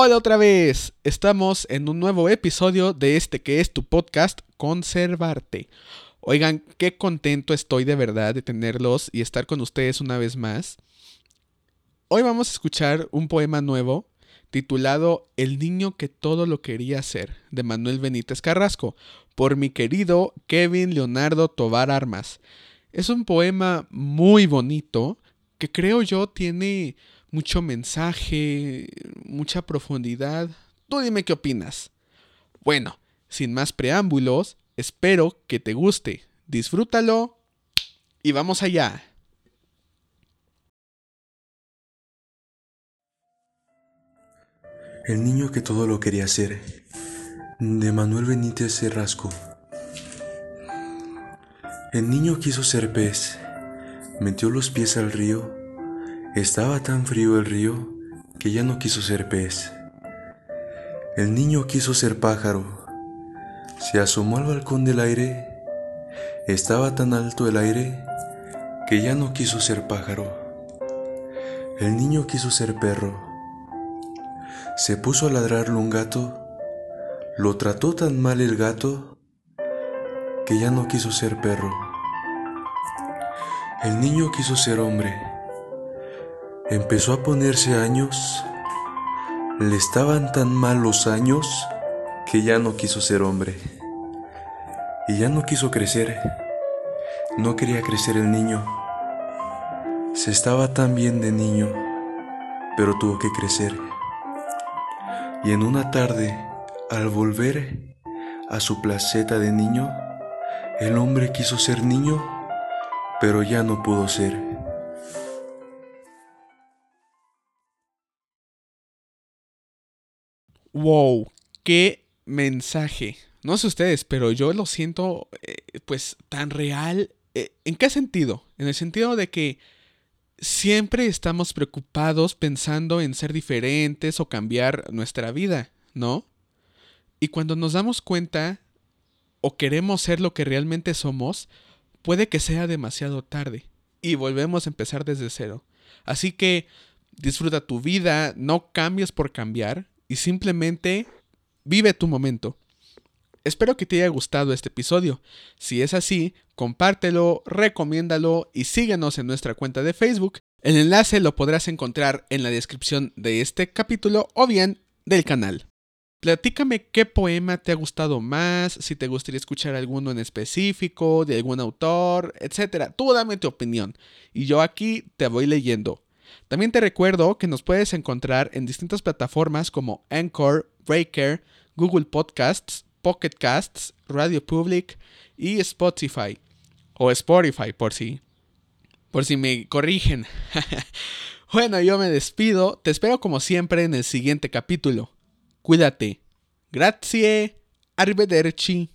Hola otra vez. Estamos en un nuevo episodio de este que es tu podcast Conservarte. Oigan, qué contento estoy de verdad de tenerlos y estar con ustedes una vez más. Hoy vamos a escuchar un poema nuevo titulado El niño que todo lo quería ser, de Manuel Benítez Carrasco, por mi querido Kevin Leonardo Tobar Armas. Es un poema muy bonito que creo yo tiene mucho mensaje, mucha profundidad. Tú dime qué opinas. Bueno, sin más preámbulos, espero que te guste. Disfrútalo y vamos allá. El niño que todo lo quería ser, de Manuel Benítez Carrasco. El niño quiso ser pez, metió los pies al río, estaba tan frío el río que ya no quiso ser pez. El niño quiso ser pájaro, se asomó al balcón del aire, estaba tan alto el aire que ya no quiso ser pájaro. El niño quiso ser perro, se puso a ladrarle un gato, lo trató tan mal el gato que ya no quiso ser perro. El niño quiso ser hombre. Empezó a ponerse años. Le estaban tan mal los años que ya no quiso ser hombre. Y ya no quiso crecer. No quería crecer el niño. Se estaba tan bien de niño, pero tuvo que crecer. Y en una tarde, al volver a su placeta de niño, el hombre quiso ser niño, pero ya no pudo ser. Wow, qué mensaje. No sé ustedes, pero yo lo siento eh, pues tan real. Eh, ¿En qué sentido? En el sentido de que siempre estamos preocupados pensando en ser diferentes o cambiar nuestra vida, ¿no? Y cuando nos damos cuenta o queremos ser lo que realmente somos, puede que sea demasiado tarde y volvemos a empezar desde cero. Así que disfruta tu vida, no cambies por cambiar y simplemente vive tu momento. Espero que te haya gustado este episodio. Si es así, compártelo, recomiéndalo y síguenos en nuestra cuenta de Facebook. El enlace lo podrás encontrar en la descripción de este capítulo o bien del canal. Platícame qué poema te ha gustado más, si te gustaría escuchar alguno en específico, de algún autor, etc. Tú dame tu opinión y yo aquí te voy leyendo. También te recuerdo que nos puedes encontrar en distintas plataformas como Anchor, Breaker, Google Podcasts, Pocket Casts, Radio Public y Spotify. O Spotify por si. Por si me corrigen. bueno, yo me despido. Te espero como siempre en el siguiente capítulo. Cuídate. Grazie. Arrivederci.